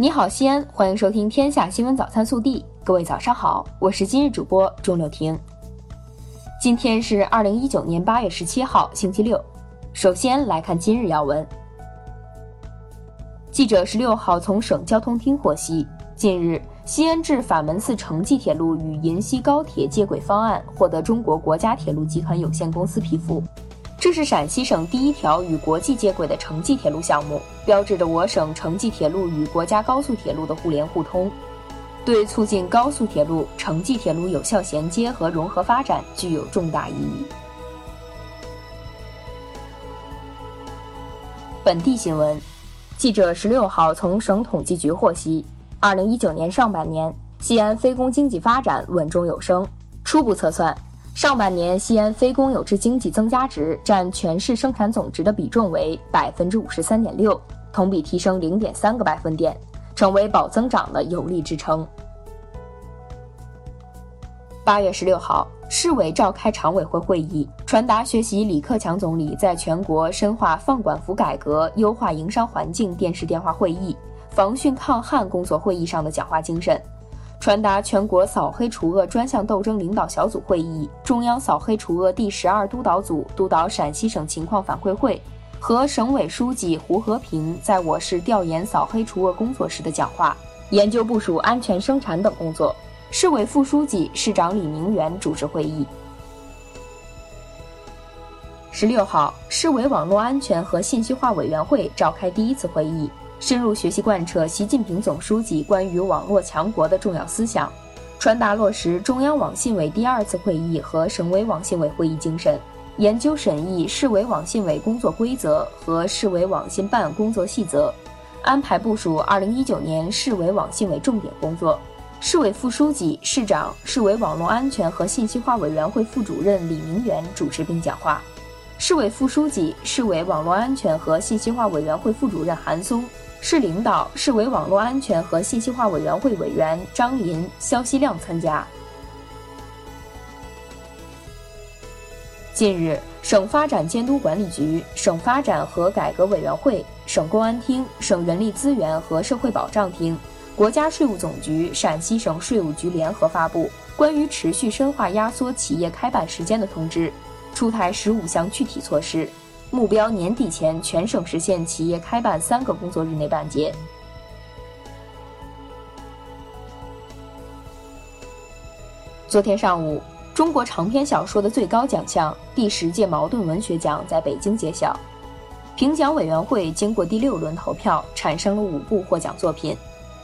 你好，西安，欢迎收听《天下新闻早餐速递》。各位早上好，我是今日主播钟柳婷。今天是二零一九年八月十七号，星期六。首先来看今日要闻。记者十六号从省交通厅获悉，近日，西安至法门寺城际铁路与银西高铁接轨方案获得中国国家铁路集团有限公司批复。这是陕西省第一条与国际接轨的城际铁路项目，标志着我省城际铁路与国家高速铁路的互联互通，对促进高速铁路、城际铁路有效衔接和融合发展具有重大意义。本地新闻，记者十六号从省统计局获悉，二零一九年上半年，西安非公经济发展稳中有升，初步测算。上半年，西安非公有制经济增加值占全市生产总值的比重为百分之五十三点六，同比提升零点三个百分点，成为保增长的有力支撑。八月十六号，市委召开常委会会议，传达学习李克强总理在全国深化放管服改革、优化营商环境电视电话会议、防汛抗旱工作会议上的讲话精神。传达全国扫黑除恶专项斗争领导小组会议、中央扫黑除恶第十二督导组督导陕西省情况反馈会和省委书记胡和平在我市调研扫黑除恶工作时的讲话，研究部署安全生产等工作。市委副书记、市长李明远主持会议。十六号，市委网络安全和信息化委员会召开第一次会议。深入学习贯彻习近平总书记关于网络强国的重要思想，传达落实中央网信委第二次会议和省委网信委会议精神，研究审议市委网信委工作规则和市委网信办工作细则，安排部署二零一九年市委网信委重点工作。市委副书记、市长、市委网络安全和信息化委员会副主任李明远主持并讲话，市委副书记、市委网络安全和信息化委员会副主任韩松。市领导、市委网络安全和信息化委员会委员张林、肖锡亮参加。近日，省发展监督管理局、省发展和改革委员会、省公安厅、省人力资源和社会保障厅、国家税务总局、陕西省税务局联合发布《关于持续深化压缩企业开办时间的通知》，出台十五项具体措施。目标年底前全省实现企业开办三个工作日内办结。昨天上午，中国长篇小说的最高奖项第十届茅盾文学奖在北京揭晓。评奖委员会经过第六轮投票，产生了五部获奖作品，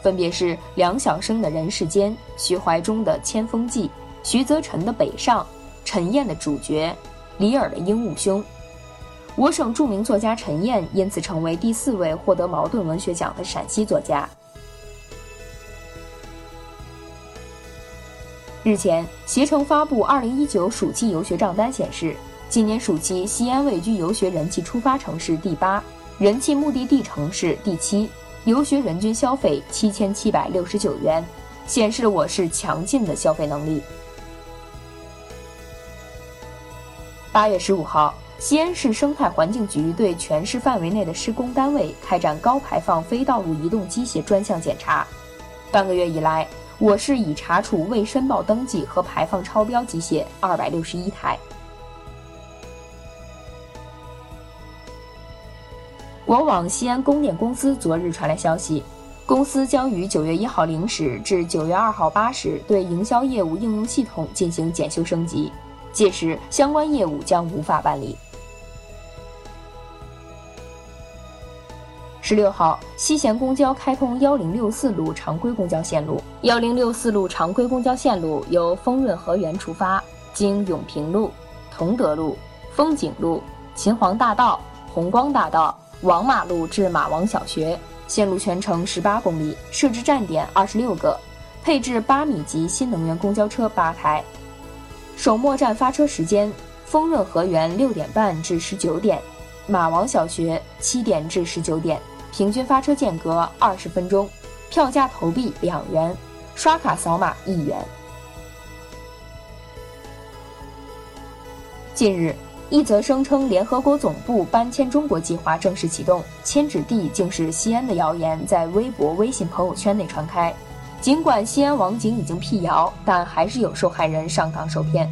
分别是梁晓声的《人世间》、徐怀中的《千峰记》、徐则臣的《北上》、陈燕的《主角》、李耳的《鹦鹉兄》。我省著名作家陈燕因此成为第四位获得茅盾文学奖的陕西作家。日前，携程发布二零一九暑期游学账单显示，今年暑期西安位居游学人气出发城市第八，人气目的地城市第七，游学人均消费七千七百六十九元，显示了我市强劲的消费能力。八月十五号。西安市生态环境局对全市范围内的施工单位开展高排放非道路移动机械专项检查。半个月以来，我市已查处未申报登记和排放超标机械二百六十一台。国网西安供电公司昨日传来消息，公司将于九月一号零时至九月二号八时对营销业务应用系统进行检修升级，届时相关业务将无法办理。十六号，西咸公交开通幺零六四路常规公交线路。幺零六四路常规公交线路由丰润河源出发，经永平路、同德路、风景路、秦皇大道、红光大道、王马路至马王小学，线路全程十八公里，设置站点二十六个，配置八米级新能源公交车八台。首末站发车时间：丰润河源六点半至十九点，马王小学七点至十九点。平均发车间隔二十分钟，票价投币两元，刷卡扫码一元。近日，一则声称联合国总部搬迁中国计划正式启动，迁址地竟是西安的谣言在微博、微信朋友圈内传开。尽管西安网警已经辟谣，但还是有受害人上当受骗。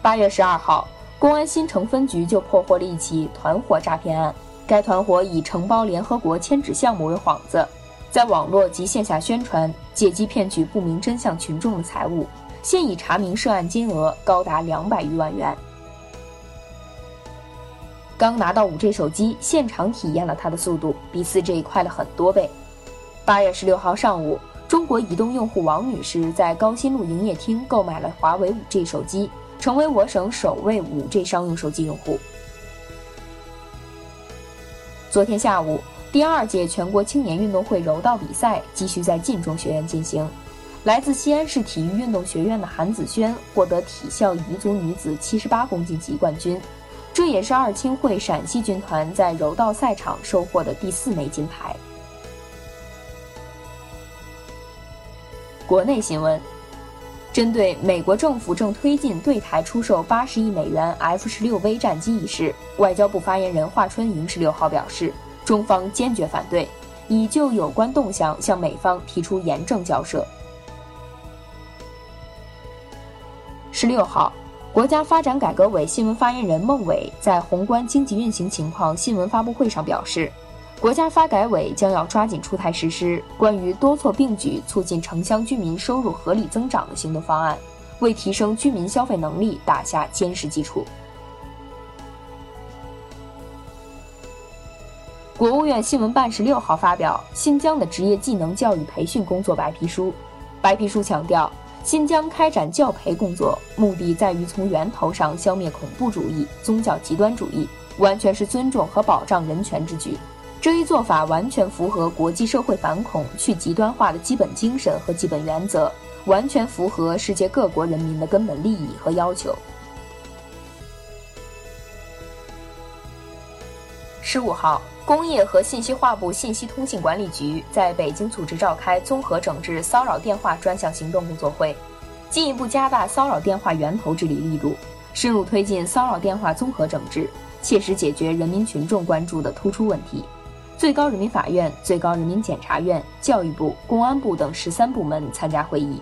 八月十二号，公安新城分局就破获了一起团伙诈骗案。该团伙以承包联合国迁址项目为幌子，在网络及线下宣传，借机骗取不明真相群众的财物。现已查明涉案金额高达两百余万元。刚拿到五 G 手机，现场体验了它的速度，比四 G 快了很多倍。八月十六号上午，中国移动用户王女士在高新路营业厅购买了华为五 G 手机，成为我省首位五 G 商用手机用户。昨天下午，第二届全国青年运动会柔道比赛继续在晋中学院进行。来自西安市体育运动学院的韩子轩获得体校彝族女子七十八公斤级冠军。这也是二青会陕西军团在柔道赛场收获的第四枚金牌。国内新闻：针对美国政府正推进对台出售八十亿美元 F 十六 V 战机一事，外交部发言人华春莹十六号表示，中方坚决反对，已就有关动向向美方提出严正交涉。十六号。国家发展改革委新闻发言人孟伟在宏观经济运行情况新闻发布会上表示，国家发改委将要抓紧出台实施关于多措并举促进城乡居民收入合理增长的行动方案，为提升居民消费能力打下坚实基础。国务院新闻办十六号发表新疆的职业技能教育培训工作白皮书，白皮书强调。新疆开展教培工作，目的在于从源头上消灭恐怖主义、宗教极端主义，完全是尊重和保障人权之举。这一做法完全符合国际社会反恐、去极端化的基本精神和基本原则，完全符合世界各国人民的根本利益和要求。十五号。工业和信息化部信息通信管理局在北京组织召开综合整治骚扰电话专项行动工作会，进一步加大骚扰电话源头治理力度，深入推进骚扰电话综合整治，切实解决人民群众关注的突出问题。最高人民法院、最高人民检察院、教育部、公安部等十三部门参加会议。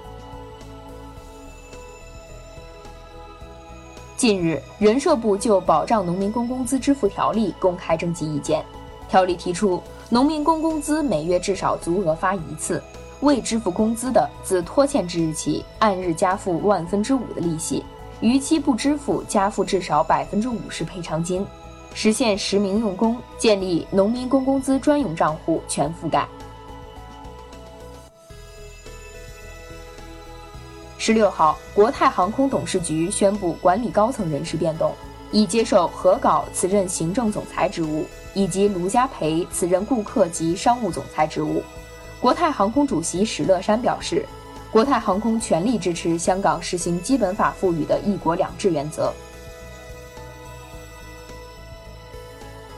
近日，人社部就保障农民工工资支付条例公开征集意见。条例提出，农民工工资每月至少足额发一次，未支付工资的，自拖欠之日起按日加付万分之五的利息，逾期不支付加付至少百分之五十赔偿金，实现实名用工，建立农民工工资专用账户全覆盖。十六号，国泰航空董事局宣布管理高层人事变动，已接受何杲辞任行政总裁职务。以及卢家培辞任顾客及商务总裁职务。国泰航空主席史乐山表示，国泰航空全力支持香港实行基本法赋予的一国两制原则。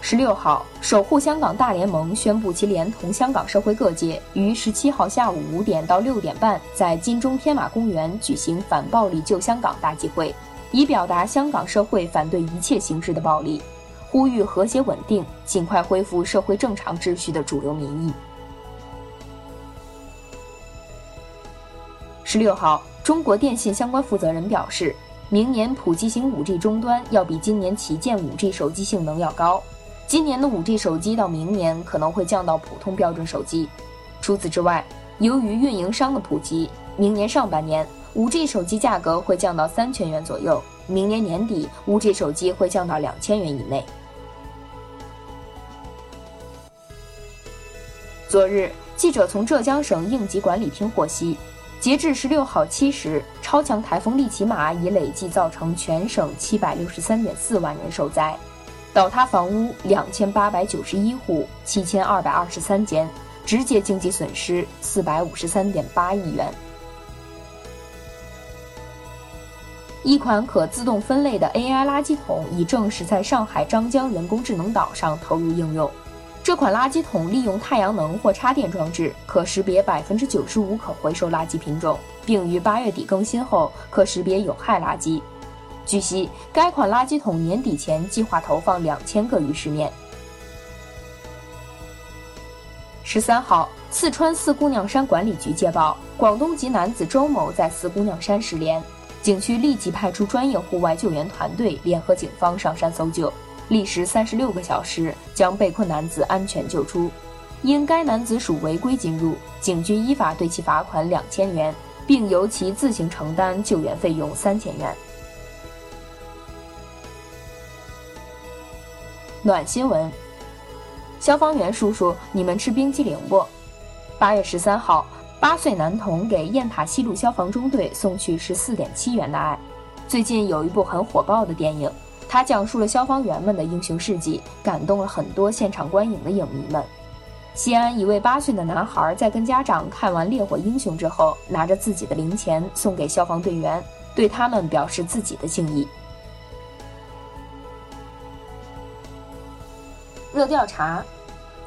十六号，守护香港大联盟宣布，其连同香港社会各界，于十七号下午五点到六点半，在金钟天马公园举行反暴力救香港大集会，以表达香港社会反对一切形式的暴力。呼吁和谐稳定，尽快恢复社会正常秩序的主流民意。十六号，中国电信相关负责人表示，明年普及型 5G 终端要比今年旗舰 5G 手机性能要高。今年的 5G 手机到明年可能会降到普通标准手机。除此之外，由于运营商的普及，明年上半年 5G 手机价格会降到三千元左右。明年年底，5G 手机会降到两千元以内。昨日，记者从浙江省应急管理厅获悉，截至十六号七时，超强台风利奇马已累计造成全省七百六十三点四万人受灾，倒塌房屋两千八百九十一户，七千二百二十三间，直接经济损失四百五十三点八亿元。一款可自动分类的 AI 垃圾桶已正式在上海张江人工智能岛上投入应用。这款垃圾桶利用太阳能或插电装置，可识别百分之九十五可回收垃圾品种，并于八月底更新后可识别有害垃圾。据悉，该款垃圾桶年底前计划投放两千个于市面。十三号，四川四姑娘山管理局接报，广东籍男子周某在四姑娘山失联，景区立即派出专业户外救援团队联合警方上山搜救，历时三十六个小时将被困男子安全救出。因该男子属违规进入，警局依法对其罚款两千元，并由其自行承担救援费用三千元。暖新闻。消防员叔叔，你们吃冰激凌不？八月十三号，八岁男童给雁塔西路消防中队送去十四点七元的爱。最近有一部很火爆的电影，它讲述了消防员们的英雄事迹，感动了很多现场观影的影迷们。西安一位八岁的男孩在跟家长看完《烈火英雄》之后，拿着自己的零钱送给消防队员，对他们表示自己的敬意。热调查：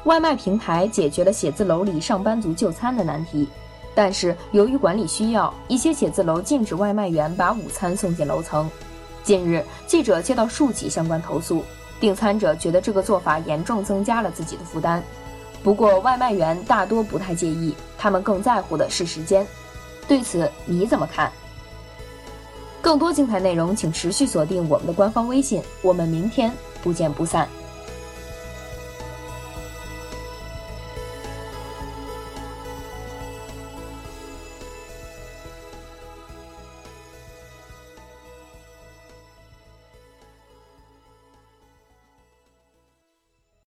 外卖平台解决了写字楼里上班族就餐的难题，但是由于管理需要，一些写字楼禁止外卖员把午餐送进楼层。近日，记者接到数起相关投诉，订餐者觉得这个做法严重增加了自己的负担。不过，外卖员大多不太介意，他们更在乎的是时间。对此你怎么看？更多精彩内容，请持续锁定我们的官方微信，我们明天不见不散。